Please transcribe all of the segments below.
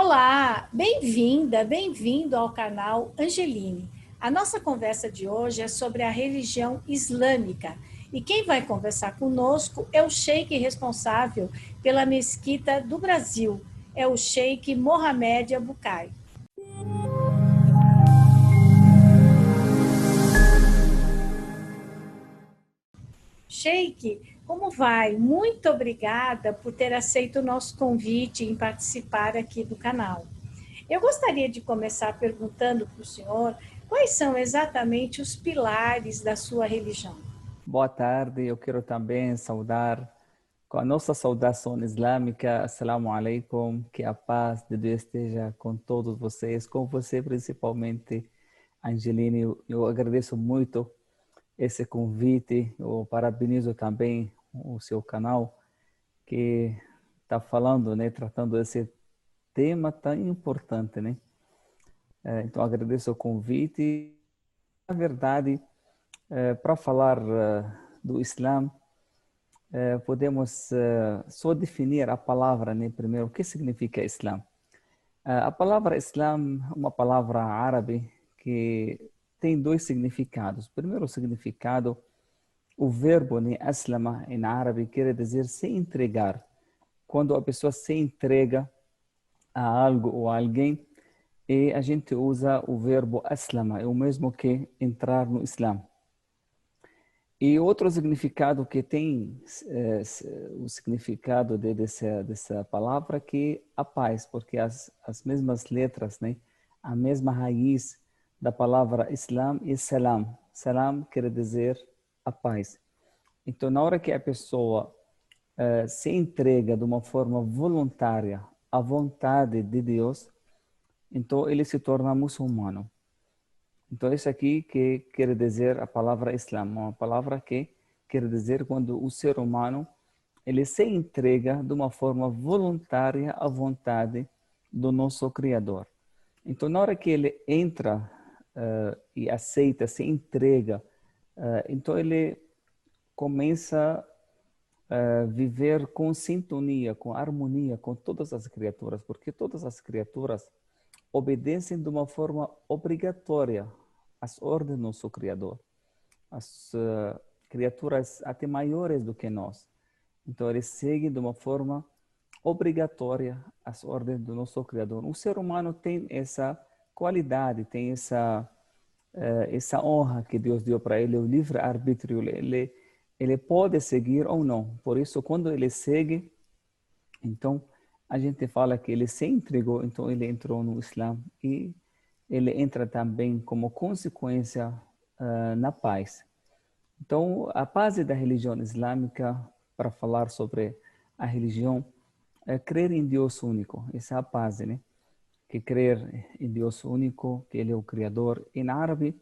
Olá, bem-vinda, bem-vindo ao canal Angeline. A nossa conversa de hoje é sobre a religião islâmica. E quem vai conversar conosco é o sheik responsável pela mesquita do Brasil, é o sheik Mohamed Abukai. Sheik, como vai? Muito obrigada por ter aceito o nosso convite em participar aqui do canal. Eu gostaria de começar perguntando para o senhor quais são exatamente os pilares da sua religião. Boa tarde, eu quero também saudar com a nossa saudação islâmica, Assalamu alaikum, que a paz de Deus esteja com todos vocês, com você principalmente, Angeline. Eu, eu agradeço muito esse convite, eu parabenizo também o seu canal, que está falando, né, tratando esse tema tão importante, né? É, então, agradeço o convite. Na verdade, é, para falar uh, do Islã, é, podemos uh, só definir a palavra, né, primeiro, o que significa Islã. a palavra Islã é uma palavra árabe que tem dois significados. Primeiro significado o verbo né, aslama em árabe quer dizer se entregar. Quando a pessoa se entrega a algo ou a alguém, e a gente usa o verbo aslama, é o mesmo que entrar no Islã. E outro significado que tem é, o significado de, dessa, dessa palavra que a paz, porque as, as mesmas letras, né, a mesma raiz da palavra Islam é salam. Salam quer dizer a paz. Então, na hora que a pessoa uh, se entrega de uma forma voluntária à vontade de Deus, então ele se torna muçulmano. Então, isso aqui que quer dizer a palavra Islam, uma palavra que quer dizer quando o ser humano ele se entrega de uma forma voluntária à vontade do nosso Criador. Então, na hora que ele entra uh, e aceita, se entrega Uh, então ele começa a viver com sintonia, com harmonia com todas as criaturas, porque todas as criaturas obedecem de uma forma obrigatória às ordens do nosso Criador. As uh, criaturas até maiores do que nós. Então eles seguem de uma forma obrigatória as ordens do nosso Criador. O ser humano tem essa qualidade, tem essa essa honra que Deus deu para ele, o livre arbítrio, ele ele pode seguir ou não. Por isso, quando ele segue, então a gente fala que ele se entregou, então ele entrou no Islã e ele entra também como consequência uh, na paz. Então, a paz da religião islâmica, para falar sobre a religião, é crer em Deus único. Essa é a paz, né? Que crer em Deus único, que Ele é o Criador. Em árabe,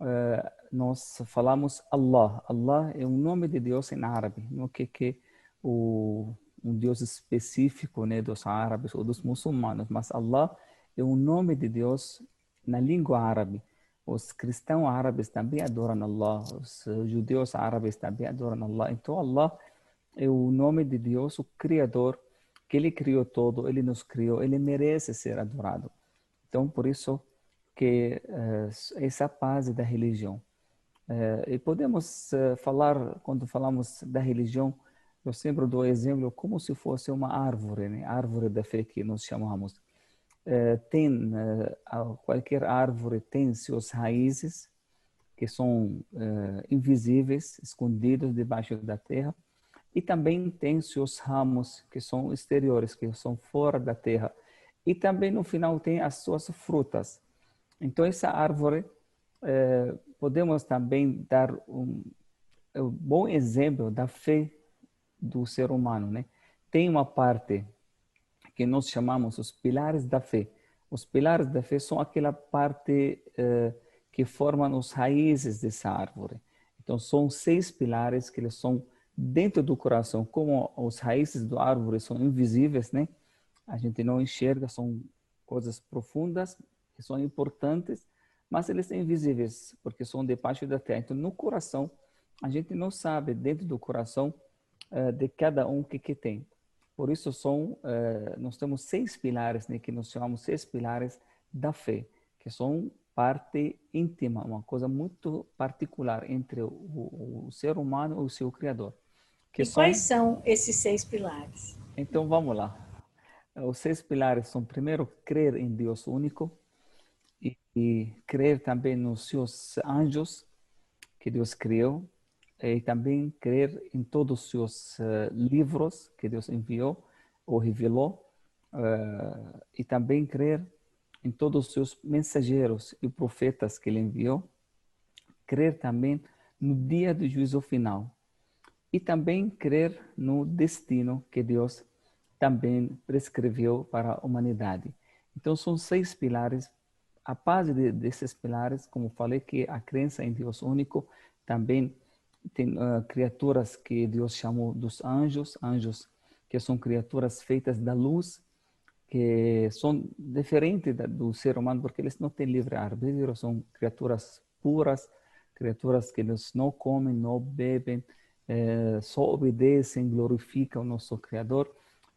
uh, nós falamos Allah. Allah é um nome de Deus em árabe, não que que o um Deus específico, né, dos árabes ou dos muçulmanos, mas Allah é um nome de Deus na língua árabe. Os cristãos árabes também adoram Allah, os judeus árabes também adoram Allah. Então Allah é o nome de Deus, o Criador que ele criou todo, ele nos criou, ele merece ser adorado. Então, por isso que uh, essa paz da religião. Uh, e podemos uh, falar, quando falamos da religião, eu sempre dou exemplo como se fosse uma árvore, né? árvore da fé que nós chamamos. tem, qualquer árvore tem suas raízes, que são invisíveis, escondidos debaixo da terra, e também tem seus ramos que são exteriores, que são fora da terra. E também no final tem as suas frutas. Então essa árvore eh, podemos também dar um, um bom exemplo da fé do ser humano, né? Tem uma parte que nós chamamos os pilares da fé. Os pilares da fé são aquela parte eh, que formam as raízes dessa árvore. Então são seis pilares que eles são dentro do coração, como as raízes do árvore são invisíveis, né? A gente não enxerga, são coisas profundas, são importantes, mas eles são invisíveis, porque são debaixo da terra. Então, no coração, a gente não sabe, dentro do coração uh, de cada um, o que, que tem. Por isso são, uh, nós temos seis pilares, né, que nós chamamos seis pilares da fé, que são parte íntima, uma coisa muito particular entre o, o ser humano e o seu Criador. E são... quais são esses seis pilares? Então vamos lá. Os seis pilares são, primeiro, crer em Deus único e, e crer também nos seus anjos que Deus criou e também crer em todos os seus uh, livros que Deus enviou ou revelou uh, e também crer em todos os seus mensageiros e profetas que ele enviou, crer também no dia do juízo final e também crer no destino que Deus também prescreveu para a humanidade. Então são seis pilares. A base de, desses pilares, como falei, que a crença em Deus único também tem uh, criaturas que Deus chamou dos anjos, anjos que são criaturas feitas da luz que são diferentes do ser humano porque eles não têm livre arbítrio, são criaturas puras, criaturas que eles não comem, não bebem, é, só obedecem, glorificam o nosso Criador.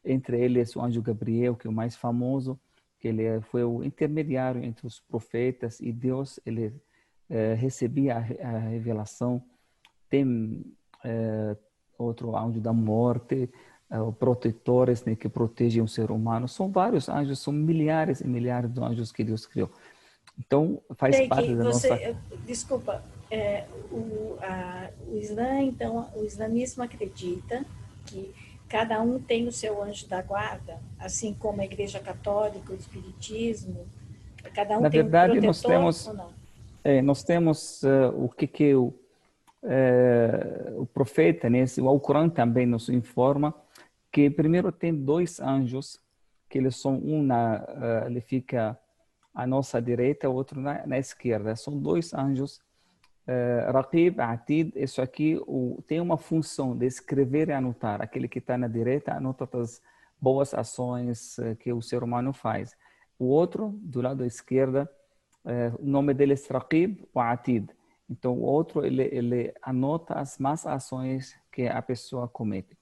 Entre eles o anjo Gabriel, que é o mais famoso, que ele é, foi o intermediário entre os profetas e Deus, ele é, recebia a, a, revelação. Tem outro anjo da morte, protetores né, que protegem o ser humano. São vários anjos, são milhares e milhares de anjos que Deus criou. Então, faz parte da você, nossa... Desculpa, é, o, a, o Islã, então, o islamismo acredita que cada um tem o seu anjo da guarda, assim como a Igreja Católica, o Espiritismo, cada um Na tem verdade, um nós temos, é, nós temos uh, o que, que o, uh, o profeta, né, o Alcorão também nos informa, que primeiro tem dois anjos, que eles são um na, uh, ele fica à nossa direita, o outro na, na esquerda. São dois anjos. Uh, Raqib, Atid, isso aqui o, tem uma função de escrever e anotar. Aquele que está na direita anota as boas ações uh, que o ser humano faz. O outro, do lado da esquerda, uh, o nome dele é Raqib ou Atid. Então, o outro, ele, ele anota as más ações que a pessoa comete.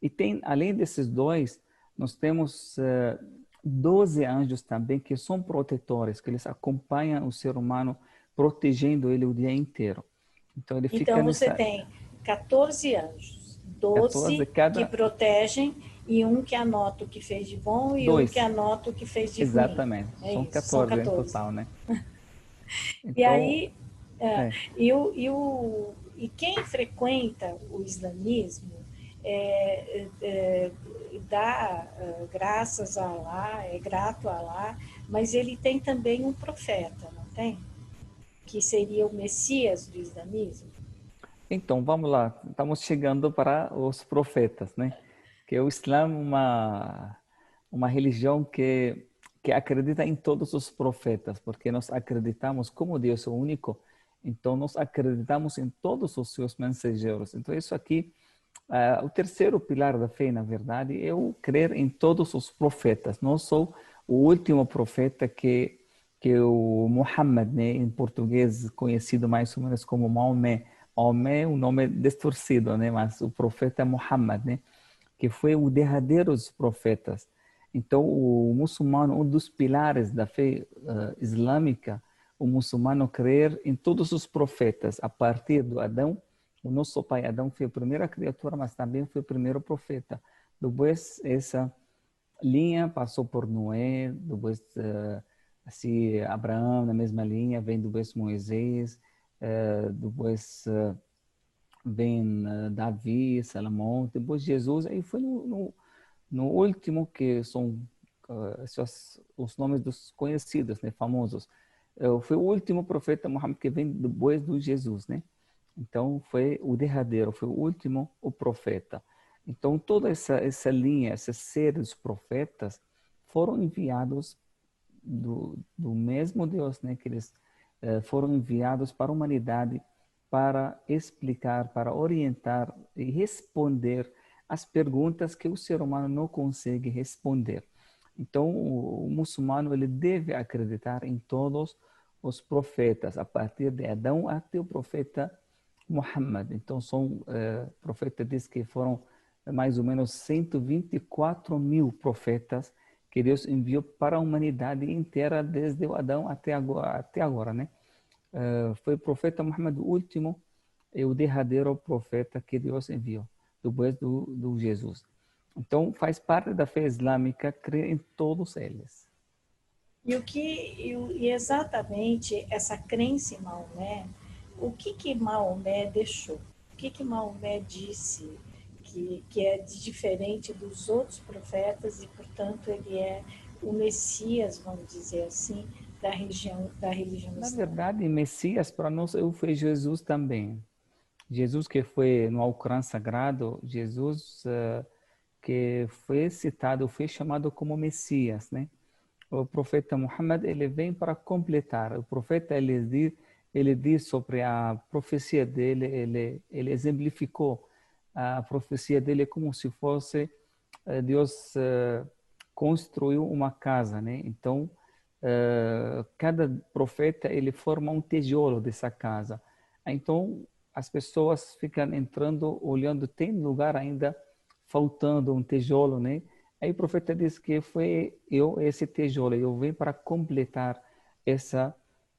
E tem, além desses dois, nós temos uh, eh, 12 anjos também que são protetores, que eles acompanham o ser humano, protegendo ele o dia inteiro. Então, ele fica então você nessa... tem 14 anjos, 12 14, cada... que protegem e um que anota o que fez de bom e Dois. um que anota o que fez de Exatamente. ruim. É são, 14 são 14 em total, né? então, e aí, é, é. E, o, e, o, e quem frequenta o islamismo é, é, dá é, graças a Allah, é grato a Allah, mas ele tem também um profeta, não tem? Que seria o Messias do islamismo. Então, vamos lá. Estamos chegando para os profetas, né? Que o Islã é uma, uma religião que, que acredita em todos os profetas, porque nós acreditamos como Deus é o único, então nós acreditamos em todos os seus mensageiros. Então, isso aqui Uh, o terceiro pilar da fé, na verdade, é o crer em todos os profetas. Não sou o último profeta que que o Muhammad, né, em português conhecido mais ou menos como Maomé. Maomé é um nome distorcido, né, mas o profeta Muhammad, né, que foi o derradeiro dos profetas. Então, o muçulmano, um dos pilares da fé uh, islâmica, o muçulmano crer em todos os profetas, a partir do Adão o nosso pai Adão foi a primeira criatura, mas também foi o primeiro profeta. Depois, essa linha passou por Noé, depois, uh, assim, Abraão, na mesma linha, vem depois Moisés, uh, depois uh, vem Davi, Salomão, depois Jesus, aí foi no, no, no último, que são esses, os nomes dos conhecidos, né, famosos. foi o último profeta Muhammad que vem depois do Jesus, né? Então, foi o derradeiro, foi o último, o profeta. Então, toda essa, essa linha, esses seres profetas, foram enviados do, do mesmo Deus, né? Que eles eh, foram enviados para a humanidade para explicar, para orientar e responder as perguntas que o ser humano não consegue responder. Então, o, o muçulmano ele deve acreditar em todos os profetas, a partir de Adão até o profeta Muhammad. Então, são uh, profetas que foram mais ou menos 124 mil profetas que Deus enviou para a humanidade inteira desde o Adão até agora, até agora né? Uh, foi o profeta Muhammad o último e o derradeiro profeta que Deus enviou, depois do, do Jesus. Então, faz parte da fé islâmica crer em todos eles. E o que e exatamente essa crença em Maomé, o que que Maomé deixou? O que que Maomé disse que, que é diferente dos outros profetas e, portanto, ele é o Messias, vamos dizer assim, da religião da religião Na verdade, Messias para nós foi Jesus também. Jesus que foi no Alcorão Sagrado, Jesus uh, que foi citado, foi chamado como Messias, né? O profeta Muhammad ele vem para completar. O profeta ele diz, ele diz sobre a profecia dele, ele ele exemplificou a profecia dele é como se fosse uh, Deus uh, construiu uma casa, né? Então uh, cada profeta ele forma um tijolo dessa casa. Então as pessoas ficam entrando, olhando, tem lugar ainda faltando um tijolo, né? Aí o profeta diz que foi eu esse tijolo, eu vim para completar essa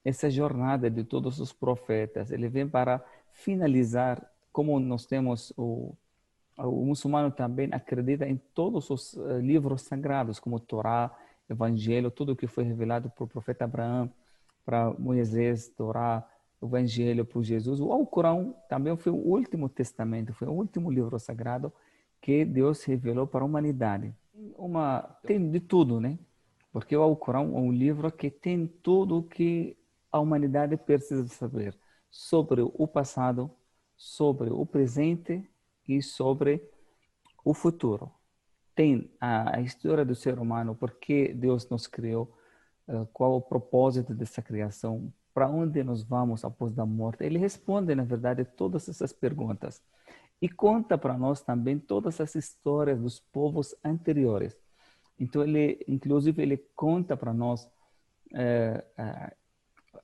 essa jornada de todos os profetas. Ele vem para finalizar como nós temos o, o muçulmano também acredita em todos os uh, livros sagrados, como Torá, Evangelho, tudo que foi revelado para o profeta Abraão, para Moisés, Torá, Evangelho para Jesus. O Alcorão também foi o último testamento, foi o último livro sagrado que Deus revelou para a humanidade. Uma tem de tudo, né? Porque o Alcorão é um livro que tem tudo o que a humanidade precisa saber sobre o passado, sobre o presente e sobre o futuro. Tem a, história do ser humano, por que Deus nos criou, uh, qual o propósito dessa criação, para onde nós vamos após a morte. Ele responde, na verdade, todas essas perguntas e conta para nós também todas as histórias dos povos anteriores. Então ele, inclusive, ele conta para nós uh,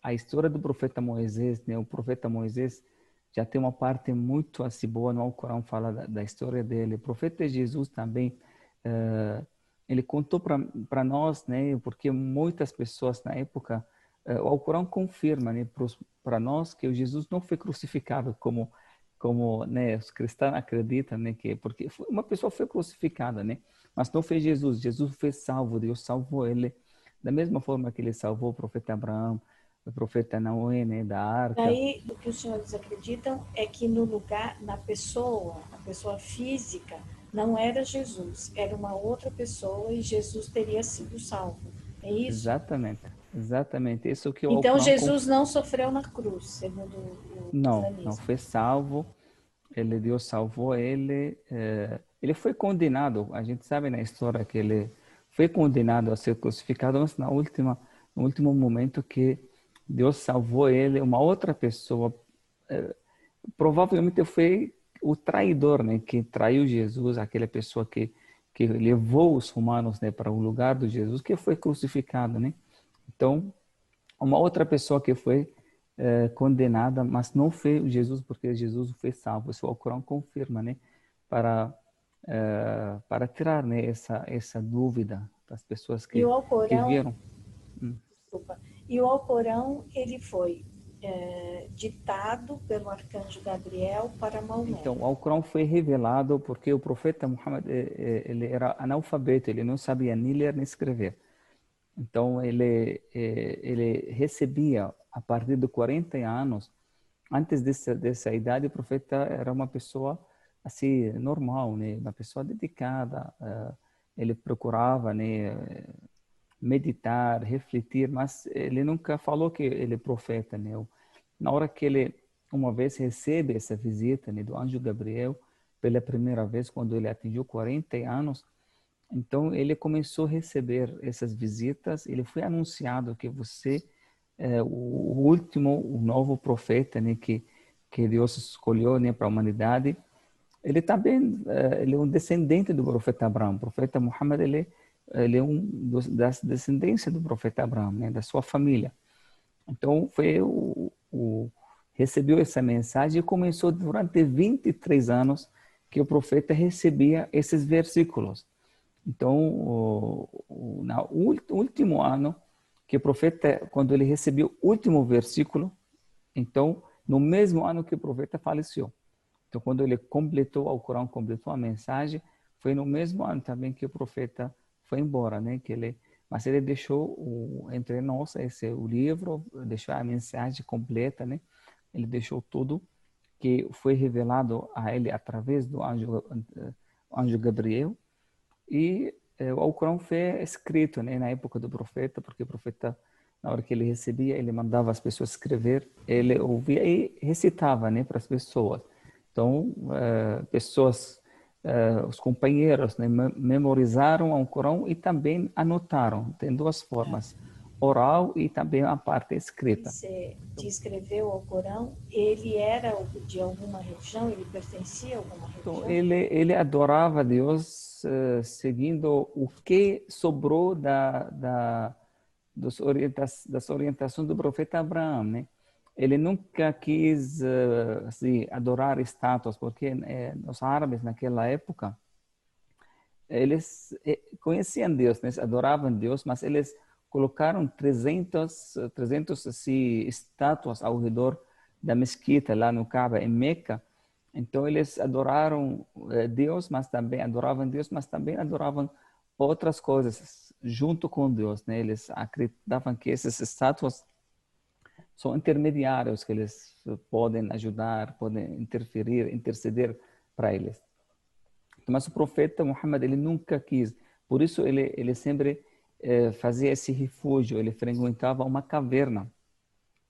a história do profeta Moisés, né? O profeta Moisés já tem uma parte muito assim boa no Alcorão fala da, da história dele. O profeta Jesus também uh, ele contou para nós, né? Porque muitas pessoas na época uh, o Alcorão confirma, né? Para nós que o Jesus não foi crucificado como como né, os cristãos acreditam, né, que porque uma pessoa foi crucificada, né, mas não foi Jesus. Jesus foi salvo, Deus salvou ele da mesma forma que ele salvou o profeta Abraão, o profeta Noé, né, da arca. Aí, o que os senhores acreditam é que no lugar, na pessoa, a pessoa física, não era Jesus, era uma outra pessoa e Jesus teria sido salvo. É isso? Exatamente. Exatamente. Isso que Então Jesus não sofreu na cruz, segundo o Não, não foi salvo. Ele Deus salvou ele. É, ele foi condenado. A gente sabe na história que ele foi condenado a ser crucificado, mas na última, no último momento que Deus salvou ele, uma outra pessoa. É, provavelmente foi o traidor, né, que traiu Jesus, aquela pessoa que que levou os romanos, né, para o lugar de Jesus, que foi crucificado, né? Então, uma outra pessoa que foi é, condenada, mas não foi Jesus, porque Jesus foi salvo. Isso o Corão confirma, né? Para é, para tirar, né, essa essa dúvida das pessoas que, Alcorão, que viram. Hum. Desculpa e o Alcorão, ele foi é, ditado pelo arcanjo Gabriel para Maomé. Então, o Alcorão foi revelado porque o profeta Muhammad eh, eh, ele era analfabeto, ele não sabia nem ler nem escrever. Então, ele, ele recebia, a partir de 40 anos, antes dessa, dessa idade, o profeta era uma pessoa assim, normal, né? uma pessoa dedicada. Ele procurava né, meditar, refletir, mas ele nunca falou que ele é profeta, né? Na hora que ele uma vez recebe essa visita né, do anjo Gabriel pela primeira vez quando ele atingiu 40 anos, então ele começou a receber essas visitas. Ele foi anunciado que você é o último, o novo profeta, né, que que Deus escolheu, né, para a humanidade. Ele também é, ele é um descendente do profeta Abraão. O profeta Muhammad ele ele é um dos, das descendências do profeta Abraão, né, da sua família. Então, foi o, o, recebeu essa mensagem e começou durante 23 anos que o profeta recebia esses versículos. Então, no último ano que o profeta, quando ele recebeu o último versículo, então, no mesmo ano que o profeta faleceu. Então, quando ele completou o Corão, completou a mensagem, foi no mesmo ano também que o profeta foi embora, né? Que ele, mas ele deixou o, entre nós esse o livro, deixou a mensagem completa, né? Ele deixou tudo que foi revelado a ele através do anjo, anjo Gabriel e eh, o Alcorão foi escrito né, na época do profeta, porque o profeta, na hora que ele recebia, ele mandava as pessoas escrever, ele ouvia e recitava né, para as pessoas. Então, eh, pessoas, eh, os companheiros, né, memorizaram o Alcorão e também anotaram. Tem duas formas oral e também a parte escrita. Você descreveu o Corão, ele era de alguma religião, ele pertencia a alguma então, religião? Então, ele, ele adorava Deus uh, seguindo o que sobrou da, da, dos orienta das orientações do profeta Abraão, né? Ele nunca quis uh, assim, adorar estátuas, porque eh, os árabes naquela época, eles conheciam Deus, né? adoravam Deus, mas eles colocaram 300, 300 assim, estátuas ao redor da mesquita lá no Kaaba, em Meca. Então eles adoraram eh, Deus, mas também adoravam Deus, mas também adoravam outras coisas junto com Deus. Né? Eles acreditavam que essas estátuas são intermediários, que eles podem ajudar, podem interferir, interceder para eles. Mas o profeta Muhammad ele nunca quis. Por isso ele ele sempre eh, fazia esse refúgio, ele frequentava uma caverna.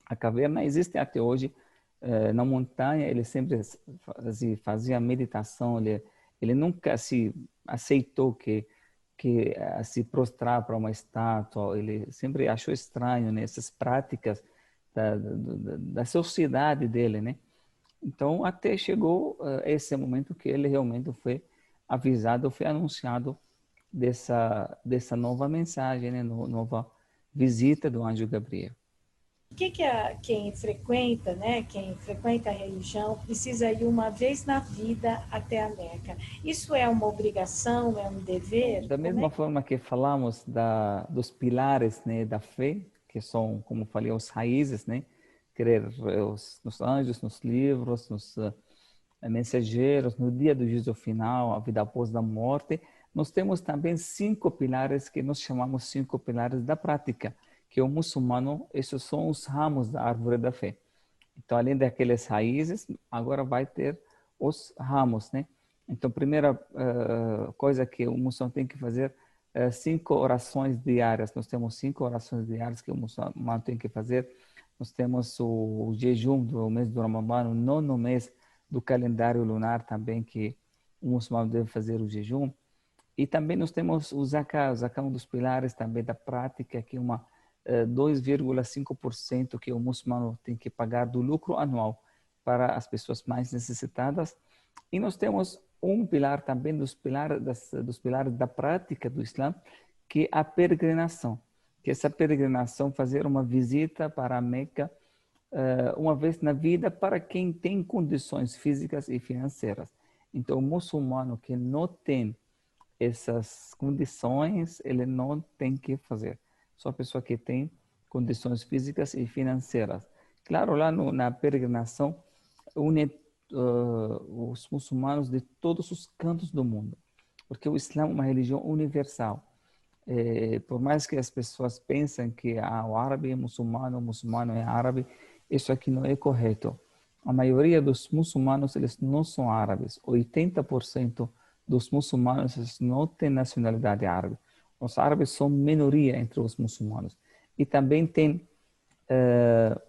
A caverna existe até hoje eh, na montanha, ele sempre fazia, fazia meditação, ele, ele nunca se aceitou que que se prostrar para uma estátua, ele sempre achou estranho nessas né, práticas da, da, da, sociedade dele, né? Então, até chegou uh, esse momento que ele realmente foi avisado, foi anunciado dessa, dessa nova mensagem, né? nova visita do anjo Gabriel. O que, que a, quem frequenta, né, quem frequenta a religião, precisa ir uma vez na vida até a Meca? Isso é uma obrigação, é um dever? Da mesma é? forma que falamos da, dos pilares né, da fé, que são, como falei, os raízes, né? Crer os, nos anjos, nos livros, nos uh, mensageiros, no dia do juízo final, a vida após a morte, nós temos também cinco pilares que nós chamamos cinco pilares da prática, que o muçulmano, esses são os ramos da árvore da fé. Então, além daqueles raízes, agora vai ter os ramos, né? Então, primeira uh, coisa que o muçulmano tem que fazer é cinco orações diárias. Nós temos cinco orações diárias que o muçulmano tem que fazer. Nós temos o, o jejum do mês do Ramadã, o nono mês do calendário lunar também que o muçulmano deve fazer o jejum. E também nós temos o zakat, o zakat é um dos pilares também da prática, que é uma 2,5% eh, que o muçulmano tem que pagar do lucro anual para as pessoas mais necessitadas. E nós temos um pilar também dos pilares, das, dos pilares da prática do Islã, que é a peregrinação. Que essa peregrinação, fazer uma visita para a Meca uh, uma vez na vida para quem tem condições físicas e financeiras. Então, o muçulmano que não tem essas condições, ele não tem que fazer. Só a pessoa que tem condições físicas e financeiras. Claro, lá no, na peregrinação, une uh, os muçulmanos de todos os cantos do mundo, porque o Islã é uma religião universal. É, por mais que as pessoas pensem que ah, o árabe é muçulmano, o muçulmano é árabe, isso aqui não é correto. A maioria dos muçulmanos eles não são árabes. 80% dos muçulmanos não têm nacionalidade árabe. Os árabes são minoria entre os muçulmanos. E também tem uh,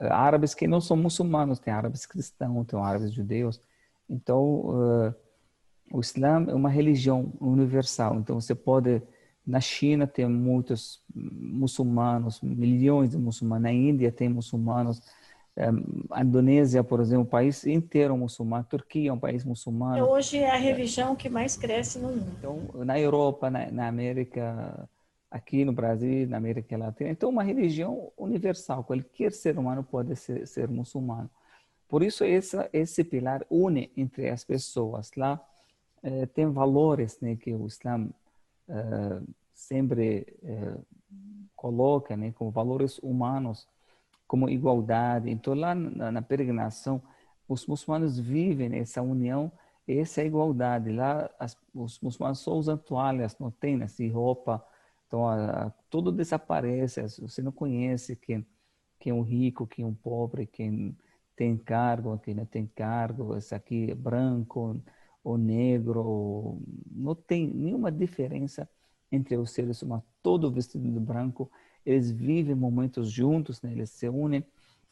árabes que não são muçulmanos, tem árabes cristãos, tem árabes judeus. Então, uh, o Islã é uma religião universal. Então, você pode na China tem muitos muçulmanos, milhões de muçulmanos. Na Índia tem muçulmanos a Indonésia, por exemplo, o país inteiro muçulmano. A Turquia é um país muçulmano. Hoje é a religião que mais cresce no mundo. Então, na Europa, na, na América, aqui no Brasil, na América Latina. Então, uma religião universal. Qualquer ser humano pode ser, ser muçulmano. Por isso essa, esse pilar une entre as pessoas. Lá eh, tem valores né, que o Islã eh, sempre eh, coloca, né, como valores humanos, como igualdade. Então lá na, na peregrinação os muçulmanos vivem essa união, essa igualdade. Lá as, os muçulmanos só usam toalhas, não tem assim roupa. Então a, a, tudo desaparece. Você não conhece quem quem é um rico, quem é um pobre, quem tem cargo, quem não tem cargo. Esse aqui é branco ou negro. Ou... Não tem nenhuma diferença entre os seres humanos. Todo vestido de branco. Eles vivem momentos juntos, né? eles se unem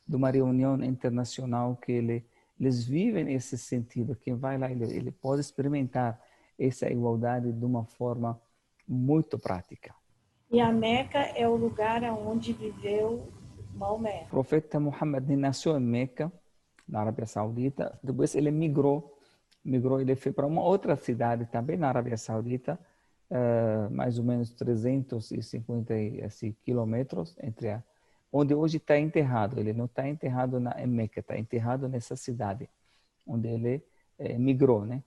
de uma reunião internacional que ele eles vivem nesse sentido. Quem vai lá, ele, ele pode experimentar essa igualdade de uma forma muito prática. E a Meca é o lugar onde viveu Maomé. O profeta Muhammad nasceu em Meca, na Arábia Saudita. Depois ele migrou, migrou ele foi para uma outra cidade também na Arábia Saudita, uh, mais ou menos 350 assim, quilômetros entre a onde hoje está enterrado. Ele não está enterrado na Meca, está enterrado nessa cidade onde ele eh, migrou, né?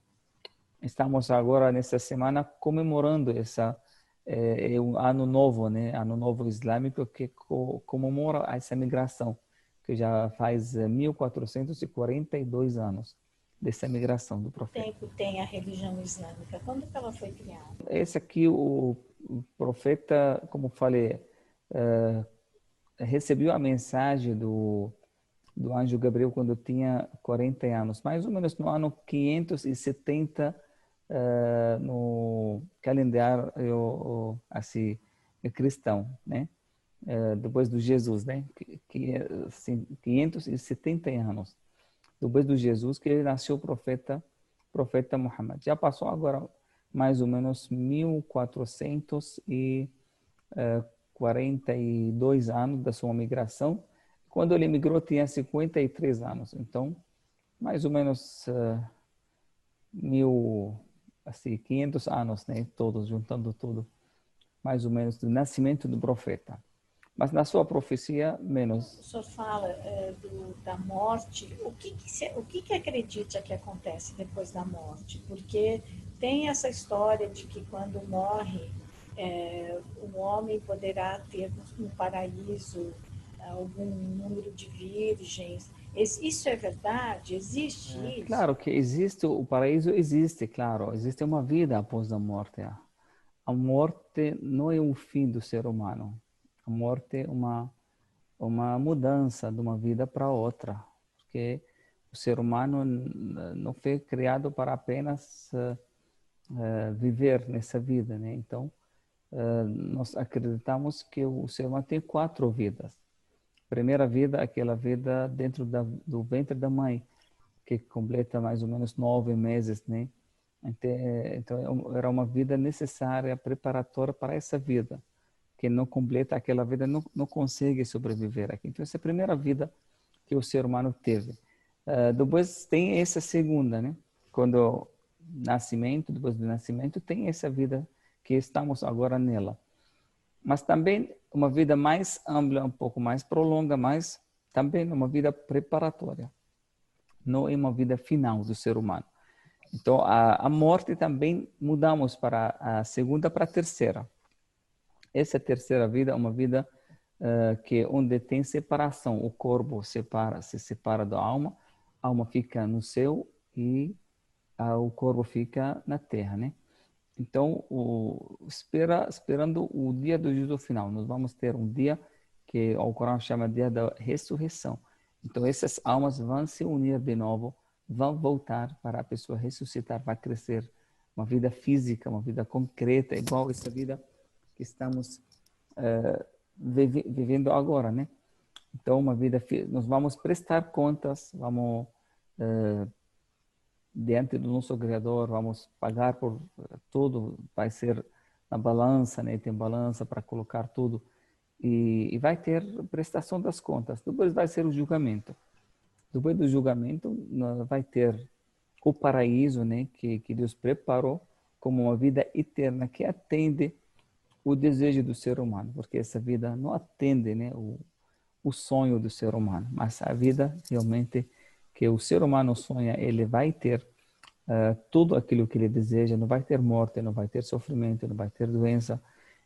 Estamos agora nessa semana comemorando essa é, é um ano novo, né? Ano novo islâmico que co comemora essa migração que já faz 1442 anos dessa migração do profeta. Tempo tem a religião islâmica? Quando que ela foi criada? Esse aqui o, o profeta, como falei, uh, recebeu a mensagem do, do anjo Gabriel quando tinha 40 anos, mais ou menos no ano 570 uh, no calendário assim cristão, né? Uh, depois do Jesus, né? Que, que assim, 570 anos depois do Jesus que ele nasceu profeta profeta Muhammad. Já passou agora mais ou menos 1400 e uh, 42 anos da sua migração. Quando ele migrou, tinha 53 anos. Então, mais ou menos uh, mil, assim, 500 anos, né? Todos, juntando tudo. Mais ou menos do nascimento do profeta. Mas na sua profecia, menos. O senhor fala é, do, da morte. O que, que se, o que, que acredita que acontece depois da morte? Porque tem essa história de que quando morre é, o homem poderá ter no paraíso algum número de virgens. Isso é verdade? Existe é, isso? Claro que existe, o paraíso existe, claro. Existe uma vida após a morte. A morte não é o fim do ser humano. A morte é uma, uma mudança de uma vida para outra. Porque o ser humano não foi criado para apenas uh, uh, viver nessa vida, né? Então, uh, nós acreditamos que o ser humano tem quatro vidas. Primeira vida, aquela vida dentro da, do ventre da mãe, que completa mais ou menos nove meses, né? Então, era uma vida necessária, preparatória para essa vida. Quem não completa aquela vida não, não consegue sobreviver aqui. Então, essa é a primeira vida que o ser humano teve. Uh, depois tem essa segunda, né? Quando nascimento, depois do nascimento, tem essa vida que estamos agora nela. Mas também uma vida mais ampla, um pouco mais prolonga, mas também uma vida preparatória. Não é uma vida final do ser humano. Então, a, a morte também mudamos para a segunda para a terceira. Essa terceira vida é uma vida uh, que onde tem separação. O corpo separa, se separa da alma, a alma fica no céu e uh, o corpo fica na terra, né? Então, o, espera, esperando o dia do juízo final, nós vamos ter um dia que o Corão chama de dia da ressurreição. Então, essas almas vão se unir de novo, vão voltar para a pessoa ressuscitar, vai crescer uma vida física, uma vida concreta, igual essa vida que estamos uh, vivendo agora, né? Então, uma vida, nós vamos prestar contas, vamos uh, diante do nosso Criador, vamos pagar por tudo, vai ser na balança, né? Tem balança para colocar tudo e, e, vai ter prestação das contas. Depois vai ser o julgamento. Depois do julgamento, vai ter o paraíso, né? Que, que Deus preparou como uma vida eterna que atende o desejo do ser humano, porque essa vida não atende, né? O, o sonho do ser humano, mas a vida realmente que o ser humano sonha, ele vai ter uh, tudo aquilo que ele deseja, não vai ter morte, não vai ter sofrimento, não vai ter doença.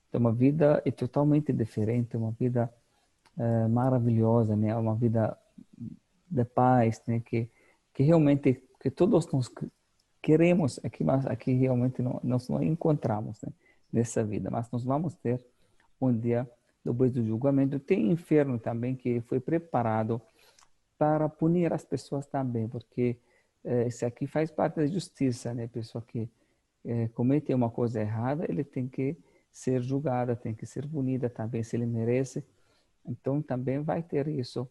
Então, uma vida é totalmente diferente, uma vida uh, maravilhosa, né? Uma vida de paz, né? Que que realmente que todos nós queremos aqui, mas aqui realmente não, nós não encontramos né? nessa vida, mas nós vamos ter um dia depois do julgamento. Tem inferno também que foi preparado para punir as pessoas também, porque eh, isso aqui faz parte da justiça, né? Pessoa que eh, comete uma coisa errada, ele tem que ser julgada, tem que ser punida também, se ele merece. Então também vai ter isso.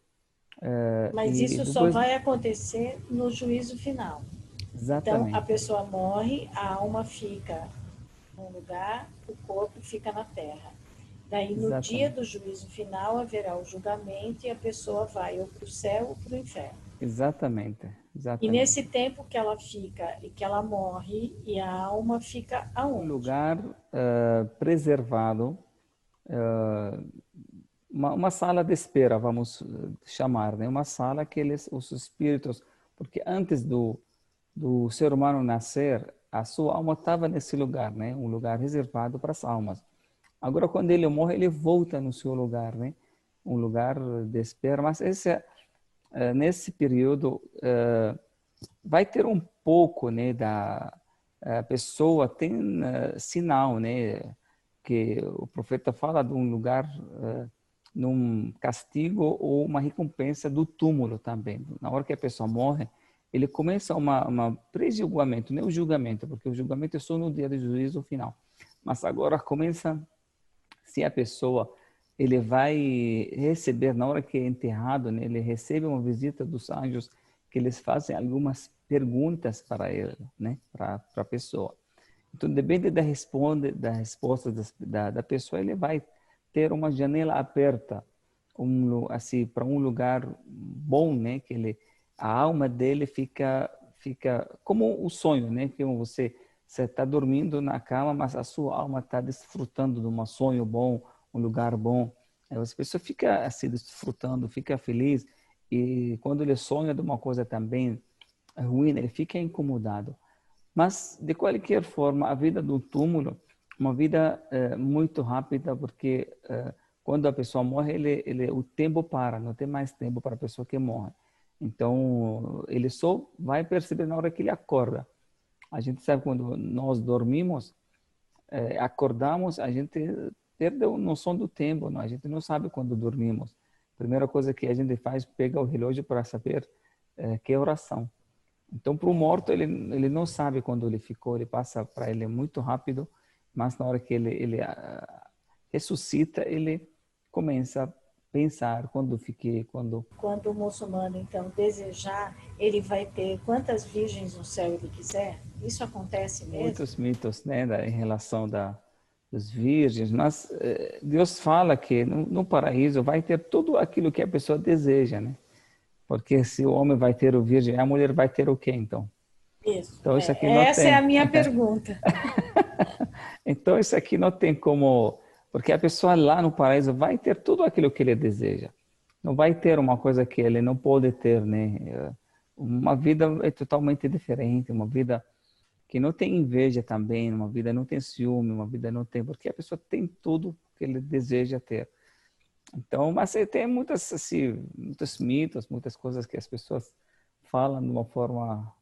Eh, Mas e, isso depois... só vai acontecer no juízo final. Exatamente. Então a pessoa morre, a alma fica num lugar, o corpo fica na terra. Daí, no Exatamente. dia do juízo final, haverá o julgamento e a pessoa vai ou para o céu ou para o inferno. Exatamente. Exatamente. E nesse tempo que ela fica e que ela morre, e a alma fica aonde? Um lugar uh, preservado, uh, uma, uma, sala de espera, vamos chamar, né? Uma sala que eles, os espíritos, porque antes do, do ser humano nascer, a sua alma estava nesse lugar, né? Um lugar reservado para as almas. Agora, quando ele morre, ele volta no seu lugar, né? Um lugar de espera. Mas esse, uh, nesse período, uh, vai ter um pouco, né? Da a pessoa tem sinal, né? Que o profeta fala de um lugar, num castigo ou uma recompensa do túmulo também. Na hora que a pessoa morre, ele começa uma, uma pré-julgamento, não é o julgamento, porque o julgamento é só no dia do juízo final. Mas agora começa se a pessoa ele vai receber na hora que é enterrado, né, ele recebe uma visita dos anjos que eles fazem algumas perguntas para ele, né, para a pessoa. Então, depende da responde da resposta da, da pessoa, ele vai ter uma janela aberta, um assim para um lugar bom, né, que ele a alma dele fica fica como o sonho, né, que você você está dormindo na cama, mas a sua alma está desfrutando de um sonho bom, um lugar bom. Aí a pessoa fica assim, desfrutando, fica feliz. E quando ele sonha de uma coisa também ruim, ele fica incomodado. Mas, de qualquer forma, a vida do túmulo uma vida é, muito rápida, porque é, quando a pessoa morre, ele, ele, o tempo para, não tem mais tempo para a pessoa que morre. Então, ele só vai perceber na hora que ele acorda. A gente sabe quando nós dormimos, é, acordamos, a gente perdeu noção do tempo, não? a gente não sabe quando dormimos. Primeira coisa que a gente faz pegar o relógio para saber é, que oração. Então, para o morto, ele, ele não sabe quando ele ficou, ele passa para ele muito rápido, mas na hora que ele, ele uh, ressuscita, ele começa pensar quando fiquei, quando... Quando o muçulmano, então, desejar, ele vai ter quantas virgens no céu ele quiser? Isso acontece mesmo? Muitos mitos, né, em relação da, dos virgens, mas eh, Deus fala que no, no, paraíso vai ter tudo aquilo que a pessoa deseja, né? Porque se o homem vai ter o virgem, a mulher vai ter o quê, então? Isso. Então, isso aqui é, essa tem. é a minha pergunta. então, isso aqui não tem como porque a pessoa lá no paraíso vai ter tudo aquilo que ele deseja. Não vai ter uma coisa que ele não pode ter, né? Uma vida é totalmente diferente, uma vida que não tem inveja também, uma vida não tem ciúme, uma vida não tem, porque a pessoa tem tudo que ele deseja ter. Então, mas tem muitas assim, muitos mitos, muitas coisas que as pessoas falam de uma forma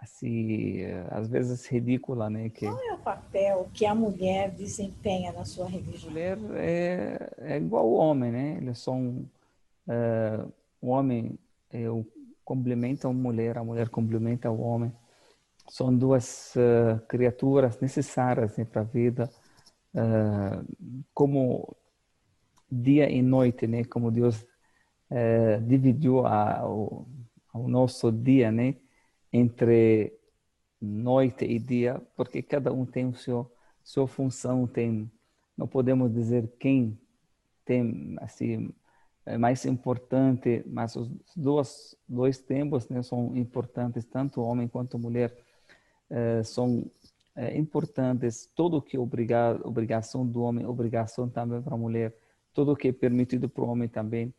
assim, às vezes ridícula, né? Que... Qual é o papel que a mulher desempenha na sua religião? A mulher é, é igual ao homem, né? Eles são é, o homem é, complementa a mulher, a mulher complementa o homem. São duas uh, criaturas necessárias né, para a vida, uh, como dia e noite, né? Como Deus uh, dividiu a, o, o nosso dia, né? Entre noite e dia, porque cada um tem o seu sua função, tem não podemos dizer quem tem assim é mais importante, mas os dois dois tempos né, são importantes, tanto homem quanto mulher eh, são é, importantes. Tudo que é obriga, obrigação do homem, obrigação também para a mulher. Tudo que é permitido para o homem também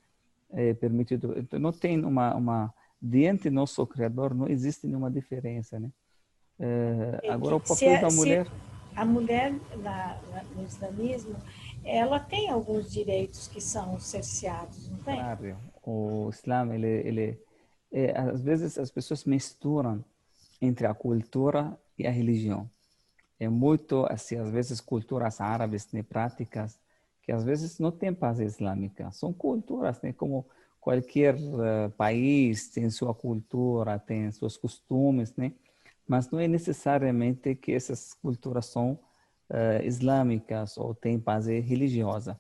é permitido. Então, não tem uma uma diante do nosso Criador não existe nenhuma diferença, né? É, agora o papel se, da mulher... a mulher na, na, no islamismo, ela tem alguns direitos que são cerceados, não tem? Claro, o Islã, ele, ele é, às vezes as pessoas misturam entre a cultura e a religião. É muito, assim, às vezes culturas árabes, né, práticas, que às vezes não tem paz islâmica. São culturas, né, como qualquer uh, país tem sua cultura, tem seus costumes, né? Mas não é necessariamente que essas culturas são uh, islâmicas ou têm base religiosa.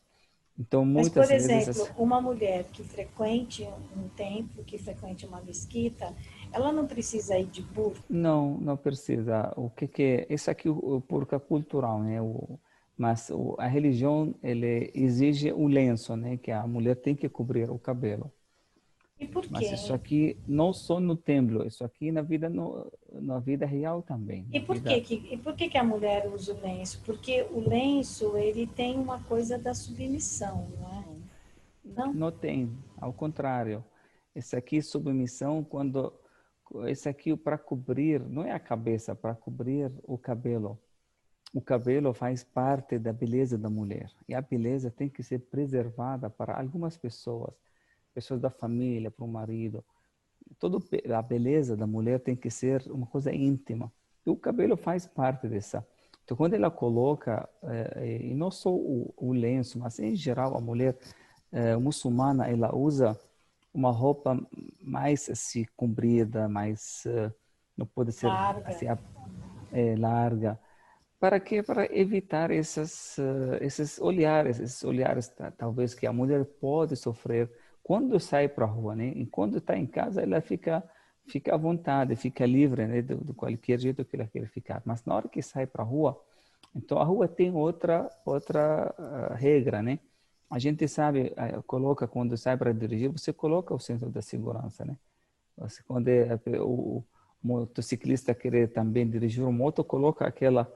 Então, muitas Mas, por exemplo, uma mulher que frequente um templo, que frequente uma mesquita, ela não precisa ir de burca? Não, não precisa. O que que é? Isso aqui o burca cultural, né? O, mas a religião ele exige o lenço, né? Que a mulher tem que cobrir o cabelo. E por quê? Mas isso aqui não só no templo, isso aqui na vida no, na vida real também. E por vida... que e por que que a mulher usa o lenço? Porque o lenço ele tem uma coisa da submissão, não é? Não, não tem. Ao contrário, esse aqui submissão quando esse aqui para cobrir não é a cabeça, para cobrir o cabelo. O cabelo faz parte da beleza da mulher e a beleza tem que ser preservada para algumas pessoas pessoas da família, para o marido. Toda a beleza da mulher tem que ser uma coisa íntima. E o cabelo faz parte dessa. Então, quando ela coloca, é, e não só o, o, lenço, mas em geral a mulher é, muçulmana, ela usa uma roupa mais assim, comprida, mais uh, não pode ser larga. Assim, é, larga. Para quê? Para evitar esses, uh, esses olhares, esses olhares talvez que a mulher pode sofrer quando sai para a rua, né? E quando está em casa, ela fica fica à vontade, fica livre, né? De, de, qualquer jeito que ela queira ficar. Mas na hora que sai para a rua, então a rua tem outra outra uh, regra, né? A gente sabe, uh, coloca quando sai para dirigir, você coloca o centro da segurança, né? Você, quando é, o, o motociclista querer também dirigir uma moto, coloca aquela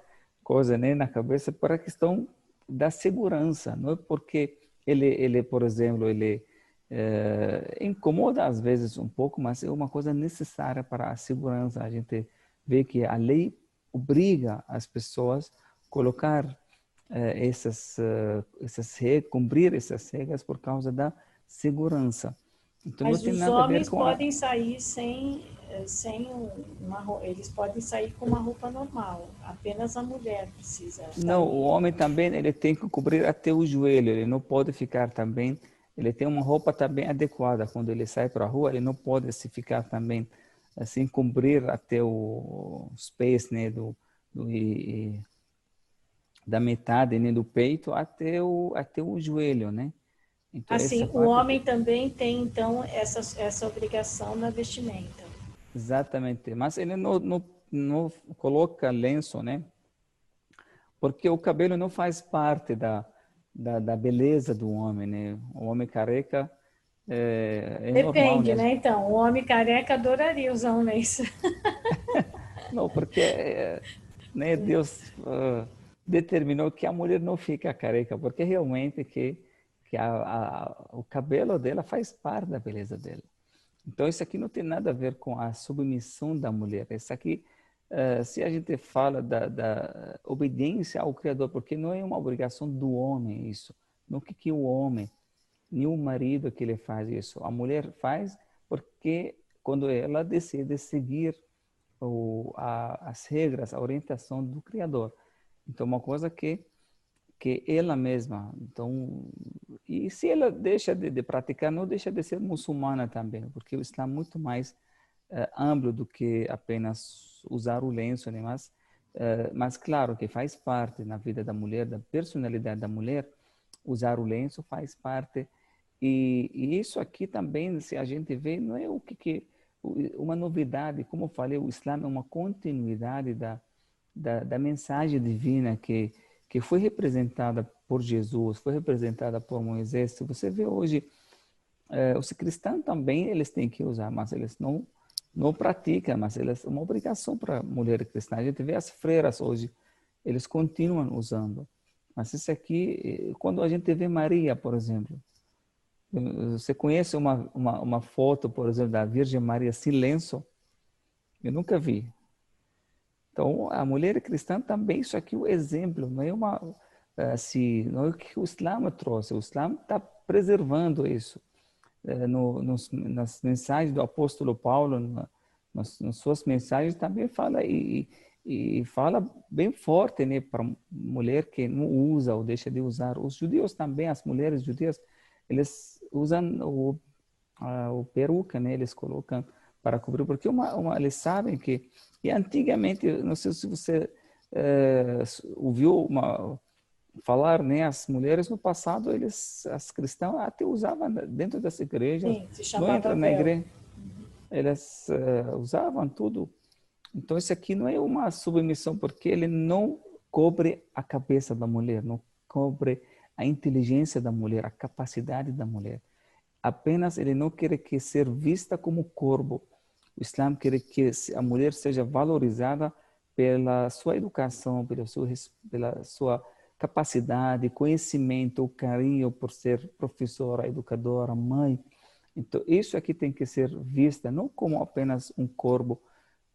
coisa né, na cabeça para a questão da segurança, não é porque ele, ele por exemplo, ele é, incomoda às vezes um pouco, mas é uma coisa necessária para a segurança. A gente vê que a lei obriga as pessoas a colocar é, essas, uh, essas regras, cumprir essas regras por causa da segurança. Então, mas os homens podem a... sair sem, sem uma eles podem sair com uma roupa normal. Apenas a mulher precisa. Não, o homem também ele tem que cobrir até o joelho. Ele não pode ficar também ele tem uma roupa também adequada. Quando ele sai para a rua, ele não pode se ficar também assim cobrir até o, os pés, né, do, do e, da metade né, do peito até o até o joelho, né? Então, assim, o homem também tem então essa essa obrigação na vestimenta. Exatamente, mas ele não, não, não coloca lenço, né? Porque o cabelo não faz parte da da, da beleza do homem, né? O homem careca é, é Depende, normal, né? né? Então, o homem careca adoraria usar um lenço. não, porque né, Deus uh, determinou que a mulher não fica careca, porque realmente que, que a, a, o cabelo dela faz parte da beleza dela. Então, isso aqui não tem nada a ver com a submissão da mulher. Isso aqui uh, se a gente fala da, da, obediência ao Criador, porque não é uma obrigação do homem isso. Não que, que o homem, nem o marido que ele faz isso. A mulher faz porque quando ela decide seguir o, a, as regras, a orientação do Criador. Então, uma coisa que que ela mesma, então, e se ela deixa de, de, praticar, não deixa de ser muçulmana também, porque o Islã é muito mais uh, amplo do que apenas usar o lenço, né? mas, uh, mas claro que faz parte na vida da mulher, da personalidade da mulher, usar o lenço faz parte. E, e isso aqui também, se a gente vê, não é o que, que uma novidade, como eu falei, o Islã é uma continuidade da, da, da mensagem divina que, que foi representada por Jesus, foi representada por Moisés. Se você vê hoje, eh, os cristãos também eles têm que usar, mas eles não não pratica, mas é uma obrigação para mulher cristã. A gente vê as freiras hoje, eles continuam usando. Mas isso aqui, quando a gente vê Maria, por exemplo, Você conhece uma, uma, uma foto, por exemplo, da Virgem Maria sem lenço? Eu nunca vi. Então, a mulher cristã também, isso aqui é um exemplo, não é uma assim, não é o que o Islã trouxe. O Islã está preservando isso. É, no, nos, nas mensagens do apóstolo Paulo, nas, nas suas mensagens também fala e, e fala bem forte né, para mulher que não usa ou deixa de usar. Os judeus também, as mulheres judias, eles usam o, a, o peruca, né, eles colocam para cobrir, porque uma, uma, eles sabem que, e antigamente, não sei se você é, ouviu uma, falar, né, as mulheres no passado, eles, as cristãs até usavam dentro das igrejas, Sim, não entra na igreja, eles uh, usavam tudo então, isso aqui não é uma submissão, porque ele não cobre a cabeça da mulher, não cobre a inteligência da mulher, a capacidade da mulher. Apenas ele não quer que ser vista como corpo. O Islã quer que a mulher seja valorizada pela sua educação, pela sua, pela sua capacidade, conhecimento, carinho por ser professora, educadora, mãe. Então, isso aqui tem que ser vista não como apenas um corpo,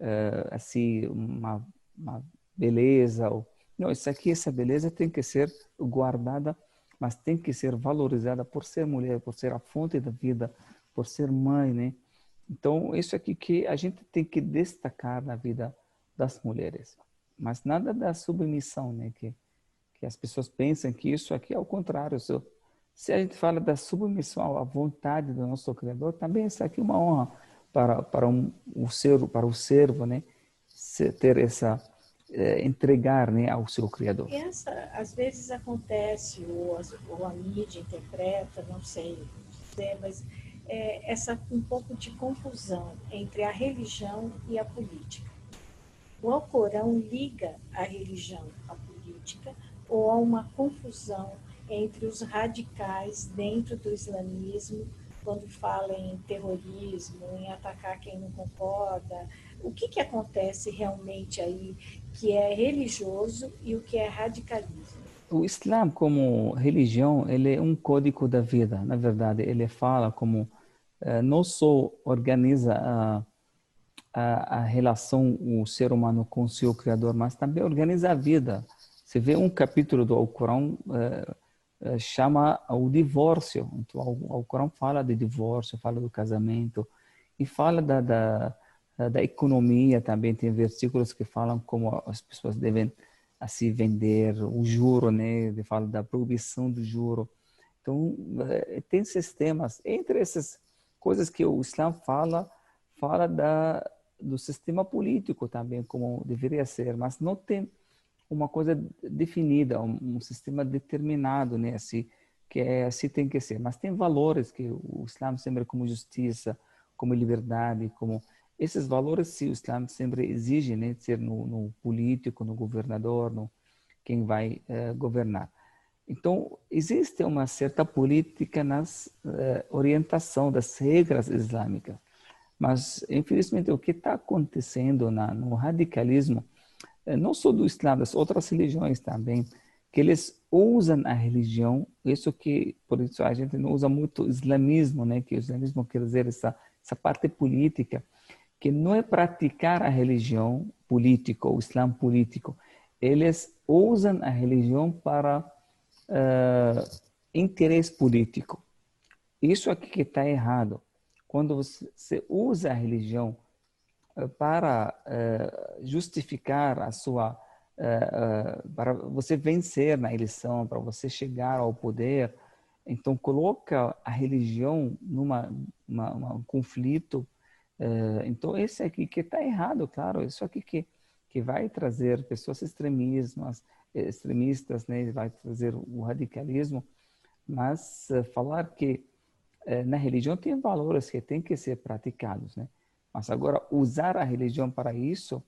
uh, assim uma, uma beleza ou não isso aqui essa beleza tem que ser guardada mas tem que ser valorizada por ser mulher por ser a fonte da vida por ser mãe né então isso aqui que a gente tem que destacar na vida das mulheres. Mas nada da submissão né que que as pessoas pensam que isso aqui é o contrário se a gente fala da submissão à vontade do nosso Criador, também isso aqui é uma honra para para um, o servo para o servo né ter essa é, entregar né ao seu criador. Essa às vezes acontece ou, ou a mídia interpreta não sei dizer, mas é, essa um pouco de confusão entre a religião e a política o Alcorão liga a religião à política ou há uma confusão entre os radicais dentro do islamismo quando fala em terrorismo, em atacar quem não concorda. O que, que acontece realmente aí que é religioso e o que é radicalismo? O Islã como religião, ele é um código da vida. Na verdade, ele fala como eh, não só organiza a, a, a, relação o ser humano com seu criador, mas também organiza a vida. Você vê um capítulo do Alcorão eh, chama o divórcio. Então, o, o Corão fala de divórcio, fala do casamento e fala da, da, da economia também. Tem versículos que falam como as pessoas devem assim vender o juro, né? Fala da proibição do juro. Então, eh, tem sistemas. Entre essas coisas que o Islã fala, fala da, do sistema político também, como deveria ser, mas não tem uma coisa definida, um, um, sistema determinado, né? Assim, que é assim tem que ser. Mas tem valores que o Islã sempre como justiça, como liberdade, como esses valores se o Islã sempre exige, né? Ser no, no político, no governador, no quem vai uh, governar. Então existe uma certa política nas uh, orientação das regras islâmicas, mas infelizmente o que está acontecendo na, no radicalismo é, não só do Islã, das outras religiões também, que eles usam a religião, isso que, por isso a gente não usa muito islamismo, né? Que o islamismo quer dizer essa, essa parte política, que não é praticar a religião política, o Islã político. Eles usam a religião para uh, interesse político. Isso aqui que está errado. Quando você usa a religião para uh, justificar a sua uh, uh, para você vencer na eleição, para você chegar ao poder, então coloca a religião numa uma, uma, um conflito. Então esse aqui que está errado, claro, isso aqui que que vai trazer pessoas extremistas, extremistas, né, vai trazer o radicalismo, mas falar que na religião tem valores que têm que ser praticados, né? Mas agora, usar a religião para isso,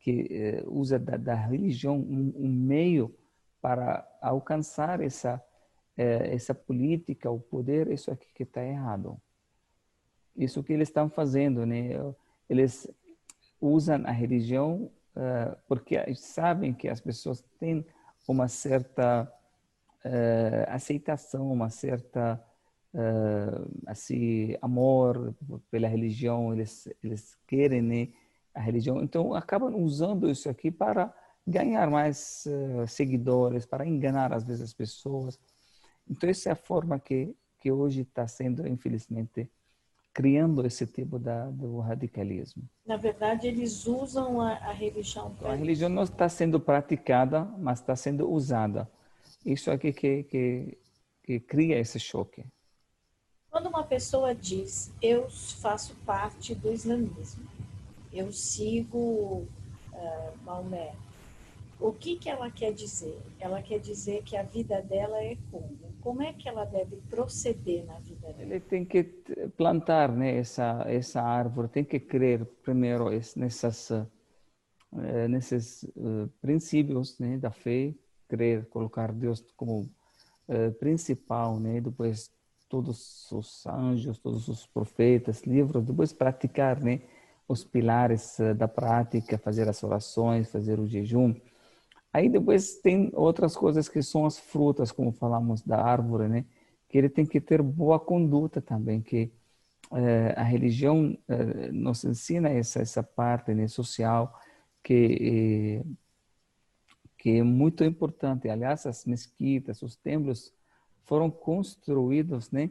que eh, usa da, da religião um, um, meio para alcançar essa, eh, essa política, o poder, isso aqui que está errado. Isso que eles estão fazendo, né? Eles usam a religião uh, porque sabem que as pessoas têm uma certa uh, aceitação, uma certa uh, assim amor pela religião, eles eles querem né, a religião, então acabam usando isso aqui para ganhar mais seguidores, para enganar às vezes as pessoas. Então essa é a forma que que hoje está sendo infelizmente criando esse tipo da, do radicalismo. Na verdade, eles usam a, a religião. A religião não está sendo praticada, mas está sendo usada. Isso aqui que, que, que cria esse choque. Quando uma pessoa diz, eu faço parte do islamismo, eu sigo uh, Maomé, o que, que ela quer dizer? Ela quer dizer que a vida dela é como? Como é que ela deve proceder na vida dela? Ele tem que plantar né, essa, essa árvore, tem que crer primeiro nessas, eh, nesses uh, princípios né, da fé, crer, colocar Deus como uh, principal, né, depois todos os anjos, todos os profetas, livros, depois praticar né, os pilares da prática, fazer as orações, fazer o jejum, Aí depois tem outras coisas que são as frutas, como falamos da árvore, né? Que ele tem que ter boa conduta também, que eh, a religião eh, nos ensina essa essa parte né, social que eh, que é muito importante. Aliás, as mesquitas, os templos foram construídos, né,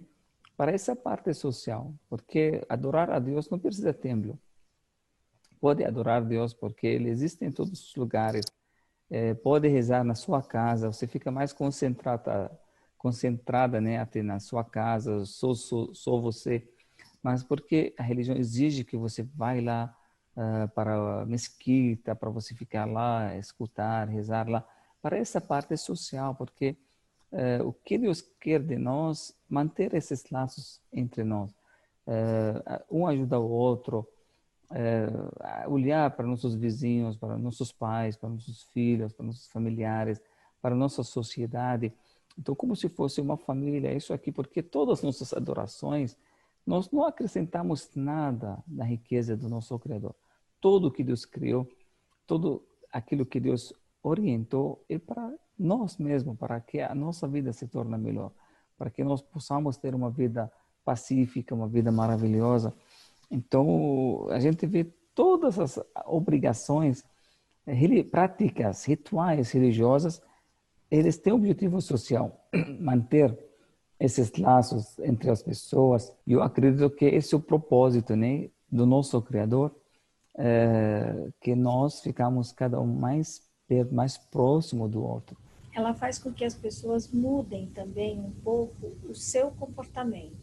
para essa parte social, porque adorar a Deus não precisa templo. Pode adorar Deus porque ele existe em todos os lugares é, pode rezar na sua casa, você fica mais concentrada, concentrada né, até na sua casa, só, só, só você. Mas porque a religião exige que você vai lá uh, para a mesquita, para você ficar lá, escutar, rezar lá, para essa parte social, porque uh, o que Deus quer de nós, manter esses laços entre nós. Uh, um ajuda o outro, é, olhar para nossos vizinhos, para nossos pais, para nossos filhos, para nossos familiares, para nossa sociedade. Então, como se fosse uma família, isso aqui, porque todas as nossas adorações, nós não acrescentamos nada na riqueza do nosso Criador. Tudo que Deus criou, tudo aquilo que Deus orientou é para nós mesmos, para que a nossa vida se torne melhor, para que nós possamos ter uma vida pacífica, uma vida maravilhosa. Então, a gente vê todas as obrigações, eh, práticas, rituais religiosas, eles têm objetivo social, manter esses laços entre as pessoas. E eu acredito que esse é o propósito né, do nosso Criador, é, que nós ficamos cada um mais perto, mais próximo do outro. Ela faz com que as pessoas mudem também um pouco o seu comportamento,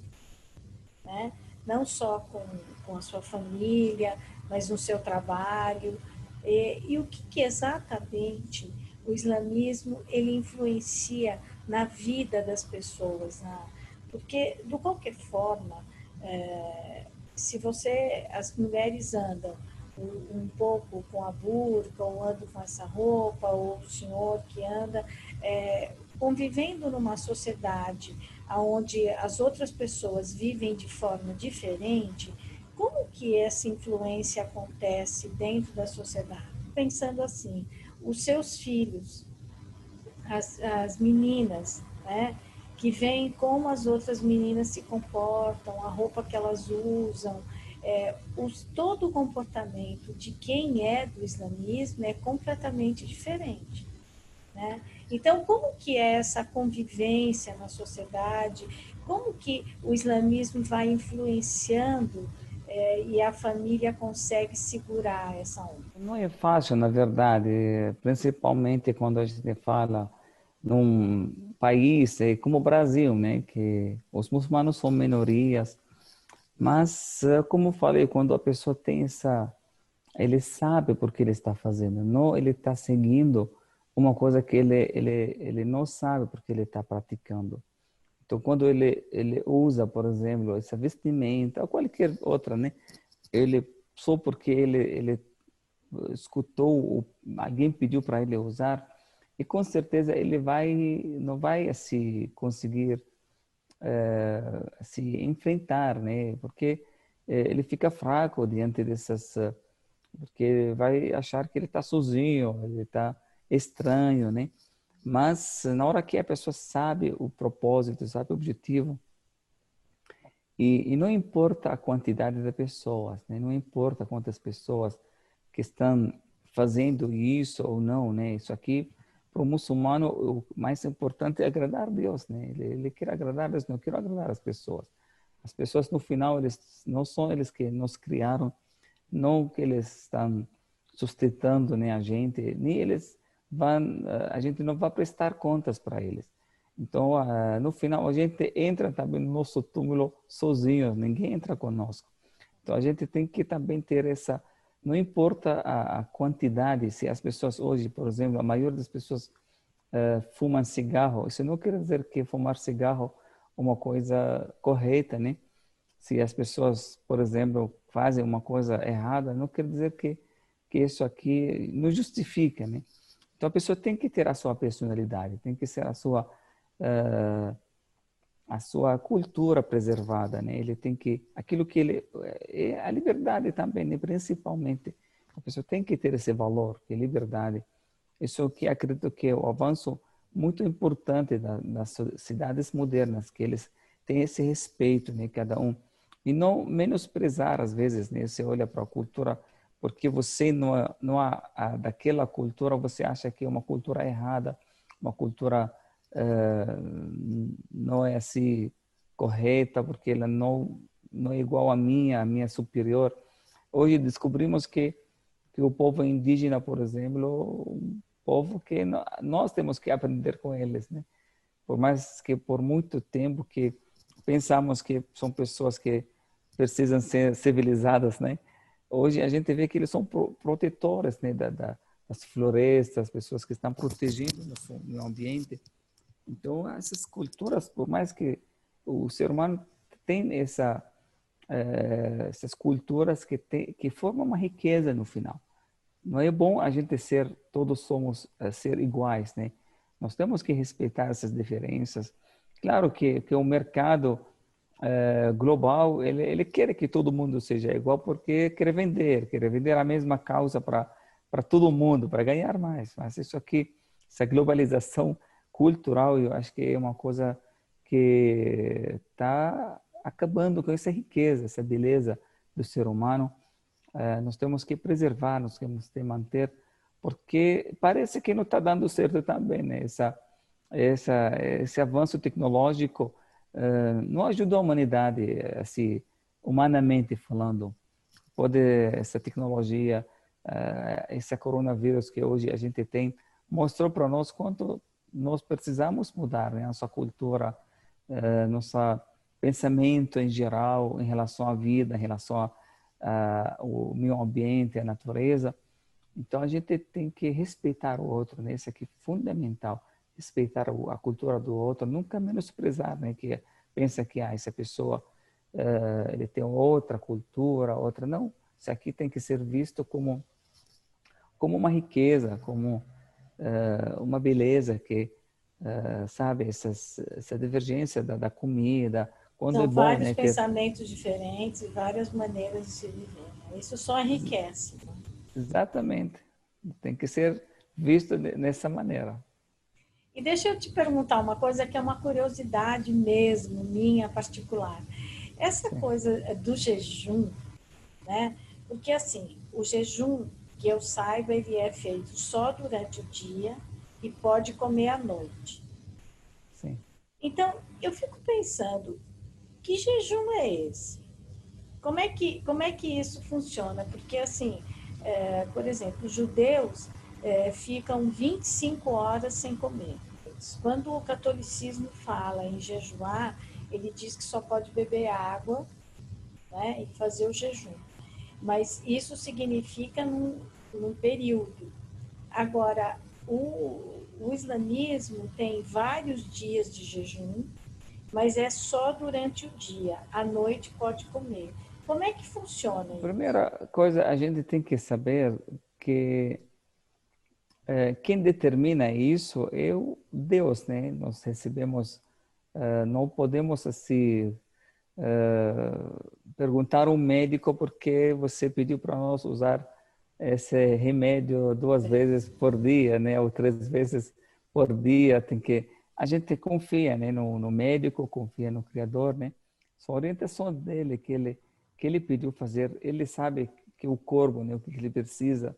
né? não só com, com a sua família, mas no seu trabalho. E, e o que, que, exatamente o islamismo ele influencia na vida das pessoas? Na, porque, de qualquer forma, é, se você, as mulheres andam um, um pouco com a burca, ou andam com essa roupa, ou o senhor que anda é, convivendo numa sociedade onde as outras pessoas vivem de forma diferente, como que essa influência acontece dentro da sociedade? Pensando assim, os seus filhos, as, as meninas, né, que veem como as outras meninas se comportam, a roupa que elas usam, é, os, todo o comportamento de quem é do islamismo é completamente diferente. Né? Então, como que é essa convivência na sociedade? Como que o islamismo vai influenciando é, e a família consegue segurar essa onda? Não é fácil, na verdade, principalmente quando a gente fala num país é, como o Brasil, né, que os muçulmanos são minorias, mas eh, como falei, quando a pessoa tem essa, ele sabe por que ele está fazendo, não ele está seguindo uma coisa que ele ele ele não sabe porque ele está praticando. Então, quando ele ele usa, por exemplo, essa vestimenta ou qualquer outra, né? Ele só porque ele ele escutou alguém pediu para ele usar e com certeza ele vai não vai assim conseguir é, se enfrentar, né? Porque é, ele fica fraco diante dessas porque vai achar que ele está sozinho, ele está estranho, né? Mas na hora que a pessoa sabe o propósito, sabe o objetivo, E, e, não importa a quantidade de pessoas, né? não importa quantas pessoas que estão fazendo isso ou não, né? Isso aqui, para o muçulmano, o mais importante é agradar a Deus, né? Ele, ele quer agradar Deus, não quer agradar as pessoas. As pessoas, no final, eles não são eles que nos criaram, não que eles estão sustentando né, a gente, nem eles vão, eh, a gente não vai prestar contas para eles. Então, uh, no final, a gente entra também no nosso túmulo sozinho, ninguém entra conosco. Então, a gente tem que também ter essa. Não importa a, a quantidade, se as pessoas hoje, por exemplo, a maioria das pessoas uh, fumam cigarro, isso não quer dizer que fumar cigarro é uma coisa correta, né? Se as pessoas, por exemplo, fazem uma coisa errada, não quer dizer que, que isso aqui não justifica, né? Então, a pessoa tem que ter a sua personalidade, tem que ser a sua uh, a sua cultura preservada, né? Ele tem que aquilo que ele é a liberdade também, né? principalmente a pessoa tem que ter esse valor, que é liberdade. Isso que acredito que é o avanço muito importante da, das cidades modernas, que eles têm esse respeito, né? Cada um e não menosprezar às vezes, né? Você olha para a cultura porque você não não há, daquela cultura você acha que é uma cultura errada, uma cultura uh, não é assim correta, porque ela não, não é igual à minha, a minha é superior. Hoje descobrimos que, que o povo indígena, por exemplo, um povo que nós temos que aprender com eles, né? Por mais que por muito tempo que pensamos que são pessoas que precisam ser civilizadas, né? Hoje a gente vê que eles são protetores, né, da, da, das florestas, pessoas que estão protegendo o meio ambiente. Então, essas culturas, por mais que o ser humano tem essa, é, essas culturas que, tem, que formam uma riqueza no final. Não é bom a gente ser, todos somos é, ser iguais, né? Nós temos que respeitar essas diferenças. Claro que, que o mercado é, global, ele, ele quer que todo mundo seja igual porque quer vender, quer vender a mesma causa para todo mundo, para ganhar mais. Mas isso aqui, essa globalização cultural, eu acho que é uma coisa que está acabando com essa riqueza, essa beleza do ser humano. É, nós temos que preservar, nós temos que manter, porque parece que não está dando certo também, né? Essa, essa, esse avanço tecnológico é, não ajuda a humanidade, assim, humanamente falando. Pode essa tecnologia, é, esse coronavírus que hoje a gente tem, mostrou para nós quanto nós precisamos mudar né? nossa cultura, eh, nosso pensamento em geral em relação à vida, em relação ao meio ambiente, à natureza. Então a gente tem que respeitar o outro, né? Aqui é fundamental, respeitar a cultura do outro, nunca menosprezar, né? Que pensa que ah, essa pessoa uh, ele tem outra cultura, outra não. Isso aqui tem que ser visto como como uma riqueza, como uh, uma beleza que, uh, sabe, essas, essa divergência da, da comida. Quando São é bom, vários né, pensamentos ter... diferentes e várias maneiras de se viver. Né? Isso só enriquece. Exatamente. Tem que ser visto nessa maneira. E deixa eu te perguntar uma coisa que é uma curiosidade mesmo, minha particular. Essa coisa do jejum, né? Porque assim, o jejum que eu saiba, ele é feito só durante o dia e pode comer à noite. Sim. Então, eu fico pensando, que jejum é esse? Como é que, como é que isso funciona? Porque, assim, é, por exemplo, os judeus é, ficam 25 horas sem comer. Quando o catolicismo fala em jejuar, ele diz que só pode beber água né, e fazer o jejum mas isso significa num, num período. Agora, o, o islamismo tem vários dias de jejum, mas é só durante o dia. À noite pode comer. Como é que funciona? Primeira coisa, a gente tem que saber que quem determina isso é o Deus, né? Nós recebemos, uh, não podemos assim uh, perguntar ao médico porque você pediu para nós usar esse remédio duas vezes por dia, né, ou três vezes por dia, tem que a gente confia, né, no, no médico, confia no criador, né? São orientações dele que ele que ele pediu fazer. Ele sabe que o corpo, né, o que ele precisa.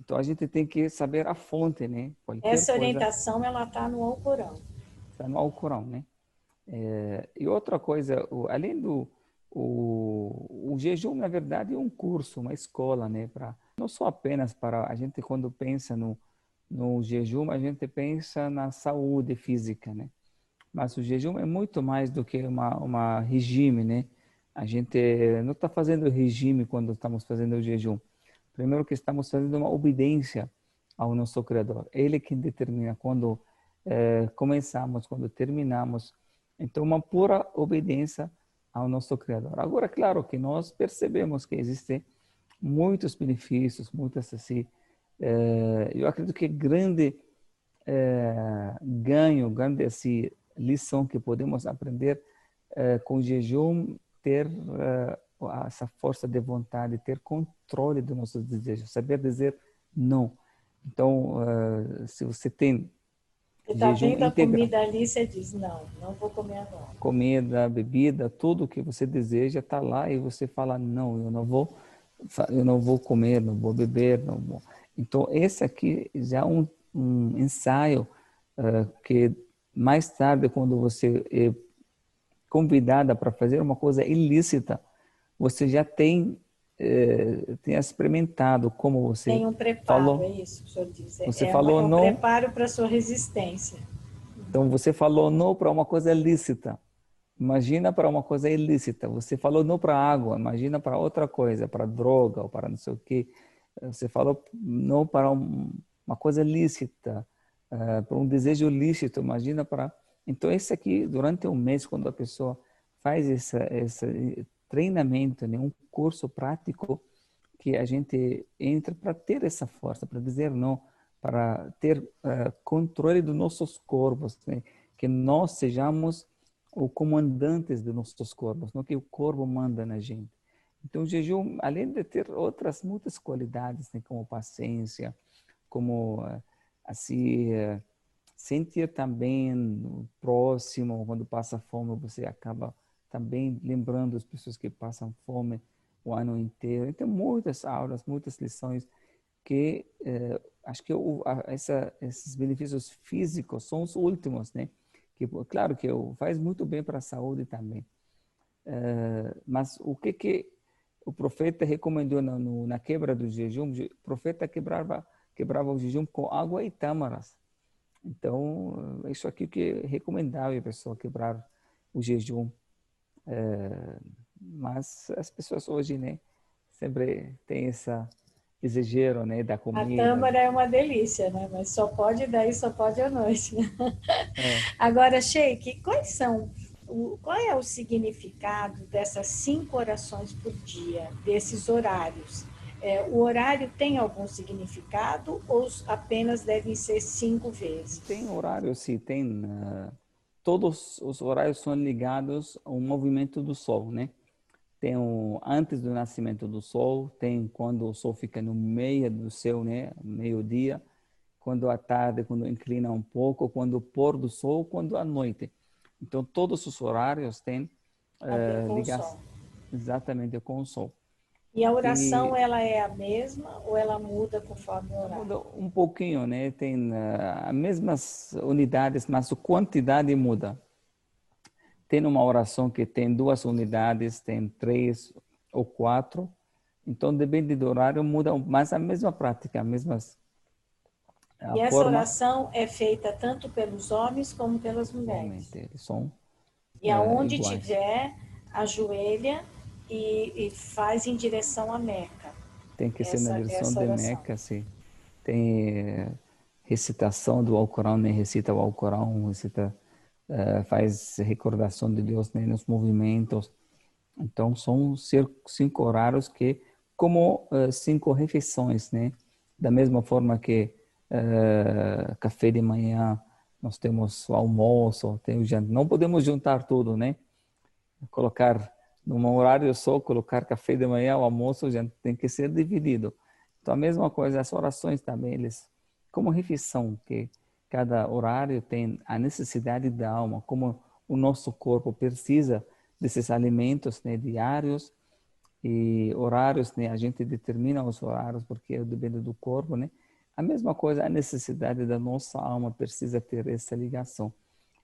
Então a gente tem que saber a fonte, né? Qualquer Essa orientação coisa... ela está no Alcorão. Está no Alcorão, né? É, e outra coisa, o, além do o, o jejum, na verdade, é um curso, uma escola, né? Para não só apenas para a gente quando pensa no no jejum a gente pensa na saúde física, né? Mas o jejum é muito mais do que uma uma regime, né? A gente não está fazendo regime quando estamos fazendo o jejum. Primeiro que estamos fazendo uma obediência ao nosso Criador. Ele é quem determina quando é, começamos, quando terminamos. Então, uma pura obediência ao nosso Criador. Agora, claro que nós percebemos que existem muitos benefícios, muitas assim. É, eu acredito que grande é, ganho, grande assim, lição que podemos aprender é, com jejum, ter essa força de vontade, ter controle dos nossos desejos, saber dizer não. Então, se você tem você está vendo a comida ali, você diz, não, não vou comer agora. Comida, bebida, tudo que você deseja está lá e você fala, não, eu não vou, eu não vou comer, não vou beber, não vou. Então, esse aqui já é um, um ensaio uh, que mais tarde, quando você é convidada para fazer uma coisa ilícita, você já tem eh, tenha experimentado como você tem um preparo falou, é isso que o senhor diz. Você é falou um, não preparo para sua resistência. Então você falou não para uma coisa lícita. Imagina para uma coisa ilícita. Você falou não para água imagina para outra coisa para droga ou para não sei o que você falou não para um, uma coisa lícita uh, para um desejo lícito imagina para então esse aqui durante um mês quando a pessoa faz essa, essa treinamento, né? um curso prático que a gente entra para ter essa força, para dizer não, para ter uh, controle dos nossos corpos, né? que nós sejamos os comandantes dos nossos corpos, não que o corpo manda na gente. Então, o jejum, além de ter outras muitas qualidades, né? como paciência, como uh, assim uh, sentir também o próximo, quando passa fome, você acaba também lembrando as pessoas que passam fome o ano inteiro. Então, muitas aulas, muitas lições que eh, acho que o, a, essa, esses benefícios físicos são os últimos, né? Que claro que faz muito bem para a saúde também. Eh, mas o que que o profeta recomendou na, no, na quebra do jejum? O profeta quebrava quebrava o jejum com água e tâmaras. Então, isso aqui que é recomendável a pessoa quebrar o jejum. É, mas as pessoas hoje, né, sempre tem essa exagero, né, da comida. A tâmara é uma delícia, né, mas só pode daí, só pode à noite. É. Agora, Sheik, quais são o, qual é o significado dessas cinco orações por dia, desses horários? É, o horário tem algum significado ou apenas devem ser cinco vezes? Tem horário, sim, tem. Uh, todos os horários são ligados ao movimento do Sol, né? Tem o antes do nascimento do Sol, tem quando o Sol fica no meio do céu, né? Meio-dia, quando a tarde, quando inclina um pouco, quando o pôr do Sol, quando a noite. Então, todos os horários têm uh, ligação exatamente com o Sol. E a oração, e, ela é a mesma ou ela muda conforme o horário? Muda um pouquinho, né? Tem uh, as mesmas unidades, mas a quantidade muda. Tem uma oração que tem duas unidades, tem três ou quatro. Então, depende do horário, muda, mas a mesma prática, a mesmas a e essa forma, oração é feita tanto pelos homens como pelas mulheres. Eles são e aonde uh, tiver, ajoelha e, e faz em direção a Meca. Tem que essa, ser na direção de Meca, sim. Tem eh, recitação do Alcorão, né? recita o Alcorão, recita, uh, faz recordação de Deus né? nos movimentos. Então, são cinco horários que, como uh, cinco refeições, né? Da mesma forma que uh, café de manhã, nós temos o almoço, tem o jantar. Não podemos juntar tudo, né? Colocar num horário só, colocar café de manhã, o almoço, já tem que ser dividido. Então, a mesma coisa, as orações também, eles, como refeição, que cada horário tem a necessidade da alma, como o nosso corpo precisa desses alimentos né, diários e horários, né? A gente determina os horários porque depende do corpo, né? A mesma coisa, a necessidade da nossa alma precisa ter essa ligação.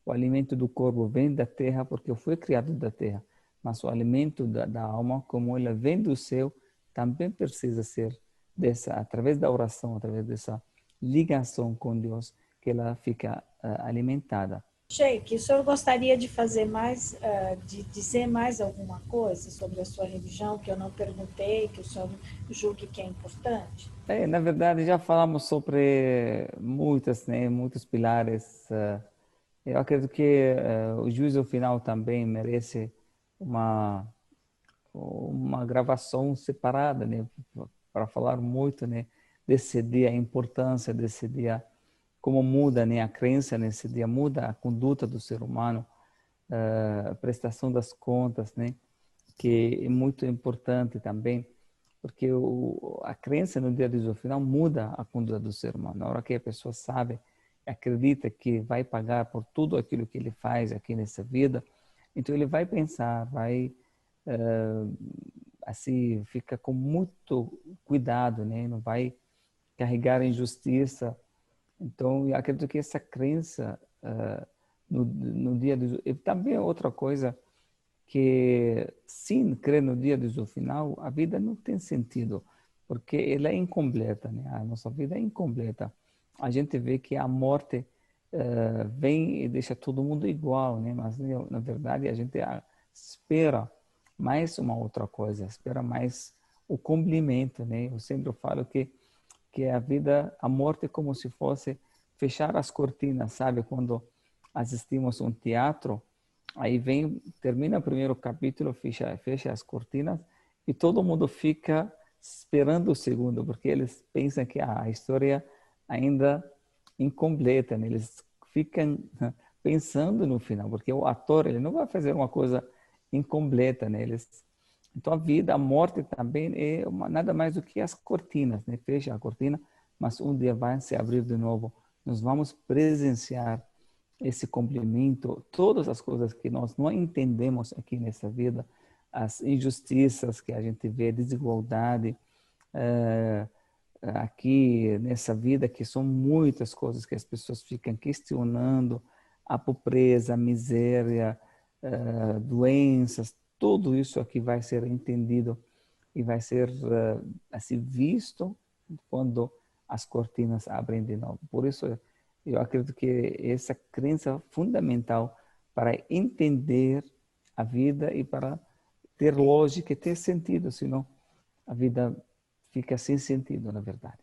O alimento do corpo vem da terra porque fui criado da terra, mas o alimento da, da alma, como ele vem do céu, também precisa ser dessa, através da oração, através dessa ligação com Deus, que ela fica uh, alimentada. Sheik, o senhor gostaria de fazer mais, uh, de dizer mais alguma coisa sobre a sua religião que eu não perguntei, que o senhor julgue que é importante? É, na verdade, já falamos sobre muitas, né, muitos pilares. Uh, eu acredito que uh, o juízo final também merece uma uma gravação separada, né, para falar muito, né, desse dia, a importância desse dia como muda né, a crença nesse dia, muda a conduta do ser humano, a prestação das contas, né, que é muito importante também, porque o, a crença no dia do final muda a conduta do ser humano. Na hora que a pessoa sabe, acredita que vai pagar por tudo aquilo que ele faz aqui nessa vida, então ele vai pensar, vai uh, assim fica com muito cuidado, né? Não vai carregar injustiça então, eu acredito que essa crença uh, no, no dia do e também outra coisa que sem crer no dia do final, a vida não tem sentido, porque ela é incompleta, né? A nossa vida é incompleta. A gente vê que a morte uh, vem e deixa todo mundo igual, né? Mas na verdade a gente espera mais uma outra coisa, espera mais o cumprimento, né? Eu sempre falo que que a vida, a morte é como se fosse fechar as cortinas, sabe? Quando assistimos um teatro, aí vem, termina o primeiro capítulo, fecha, fecha as cortinas e todo mundo fica esperando o segundo, porque eles pensam que a história ainda incompleta, né? eles ficam pensando no final, porque o ator ele não vai fazer uma coisa incompleta, né? Eles então a vida, a morte também é uma, nada mais do que as cortinas, né? Fecha a cortina, mas um dia vai se abrir de novo. Nós vamos presenciar esse cumprimento, todas as coisas que nós não entendemos aqui nessa vida, as injustiças que a gente vê, desigualdade, é, aqui nessa vida, que são muitas coisas que as pessoas ficam questionando, a pobreza, a miséria, é, doenças, tudo isso aqui vai ser entendido e vai ser uh, assim visto quando as cortinas abrem de novo. Por isso, eu acredito que essa crença fundamental para entender a vida e para ter lógica e ter sentido, senão a vida fica sem sentido, na verdade.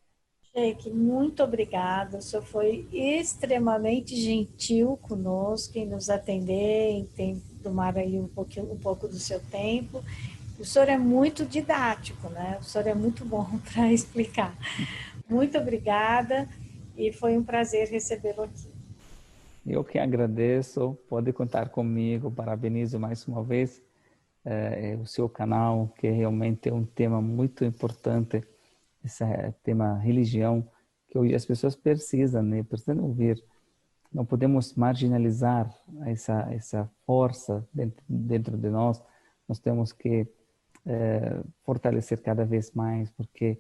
Sheik, muito obrigada. O senhor foi extremamente gentil conosco em nos atender, em tomar aí um, pouquinho, um pouco do seu tempo. O senhor é muito didático, né? O senhor é muito bom para explicar. Muito obrigada e foi um prazer recebê-lo aqui. Eu que agradeço, pode contar comigo, parabenizo mais uma vez eh, o seu canal, que realmente é um tema muito importante esse tema religião que hoje as pessoas precisam, né? Precisam ouvir. Não podemos marginalizar essa essa força dentro, dentro de nós. Nós temos que é, fortalecer cada vez mais, porque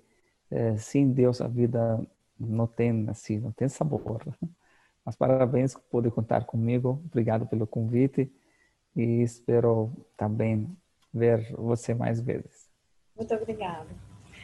é, sem Deus a vida não tem assim, não tem sabor. Mas parabéns por poder contar comigo. Obrigado pelo convite e espero também ver você mais vezes. Muito obrigada.